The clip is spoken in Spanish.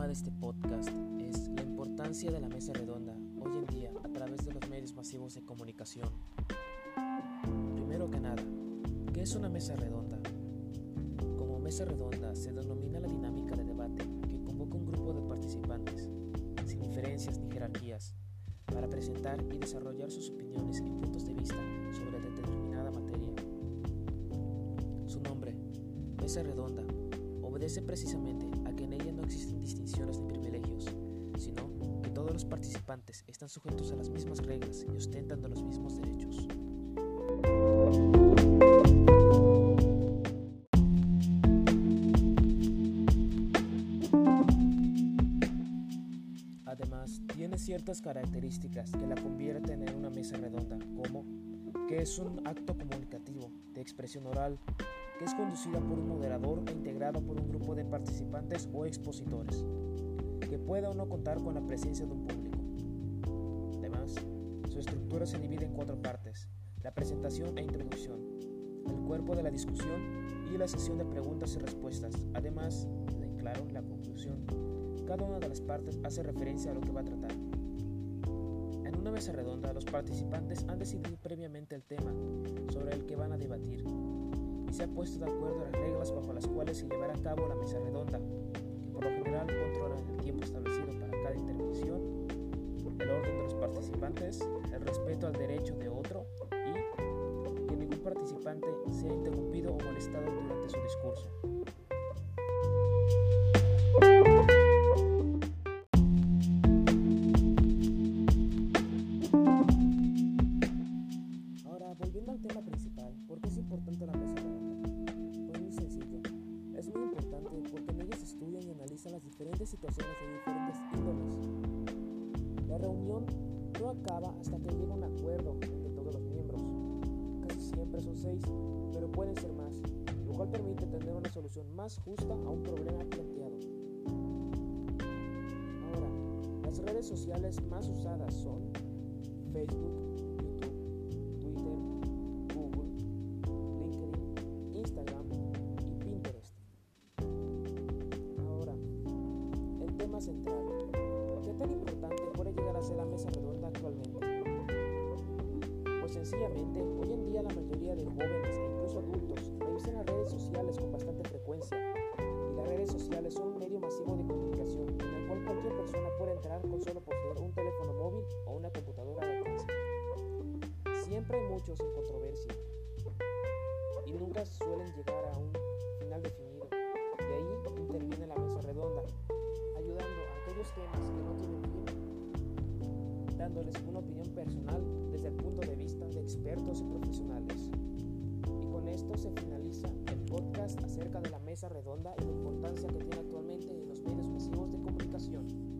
tema de este podcast es la importancia de la mesa redonda hoy en día a través de los medios masivos de comunicación. Primero que nada, ¿qué es una mesa redonda? Como mesa redonda se denomina la dinámica de debate que convoca un grupo de participantes, sin diferencias ni jerarquías, para presentar y desarrollar sus opiniones y puntos de vista sobre determinada materia. Su nombre, mesa redonda, obedece precisamente a en ella no existen distinciones ni privilegios, sino que todos los participantes están sujetos a las mismas reglas y ostentan los mismos derechos. Además, tiene ciertas características que la convierten en una mesa redonda, como que es un acto comunicativo, de expresión oral, que es conducida por un moderador e integrada por un grupo de participantes o expositores, que pueda o no contar con la presencia de un público. Además, su estructura se divide en cuatro partes, la presentación e introducción, el cuerpo de la discusión y la sesión de preguntas y respuestas, además, en claro, la conclusión. Cada una de las partes hace referencia a lo que va a tratar. En una mesa redonda, los participantes han decidido previamente el tema sobre el que van a debatir y se han puesto de acuerdo en las reglas bajo las cuales se llevará a cabo la mesa redonda, que por lo general controlan el tiempo establecido para cada intervención, el orden de los participantes, el respeto al derecho de otro y que ningún participante sea interrumpido o molestado durante su discurso. Volviendo al tema principal, ¿por qué es importante la mesa redonda? Pues muy sencillo. Es muy importante porque en ella se estudian y analizan las diferentes situaciones de diferentes índoles. La reunión no acaba hasta que llega un acuerdo entre todos los miembros. Casi siempre son seis, pero pueden ser más, lo cual permite tener una solución más justa a un problema planteado. Ahora, las redes sociales más usadas son Facebook, central. ¿Qué tan importante puede llegar a ser la mesa redonda actualmente? Pues sencillamente, hoy en día la mayoría de jóvenes e incluso adultos revisan las redes sociales con bastante frecuencia. Y las redes sociales son un medio masivo de comunicación en el cual cualquier persona puede entrar con solo poseer un teléfono móvil o una computadora de alcance. Siempre hay muchos en controversia y nunca suelen llegar dándoles una opinión personal desde el punto de vista de expertos y profesionales. Y con esto se finaliza el podcast acerca de la mesa redonda y la importancia que tiene actualmente en los medios masivos de comunicación.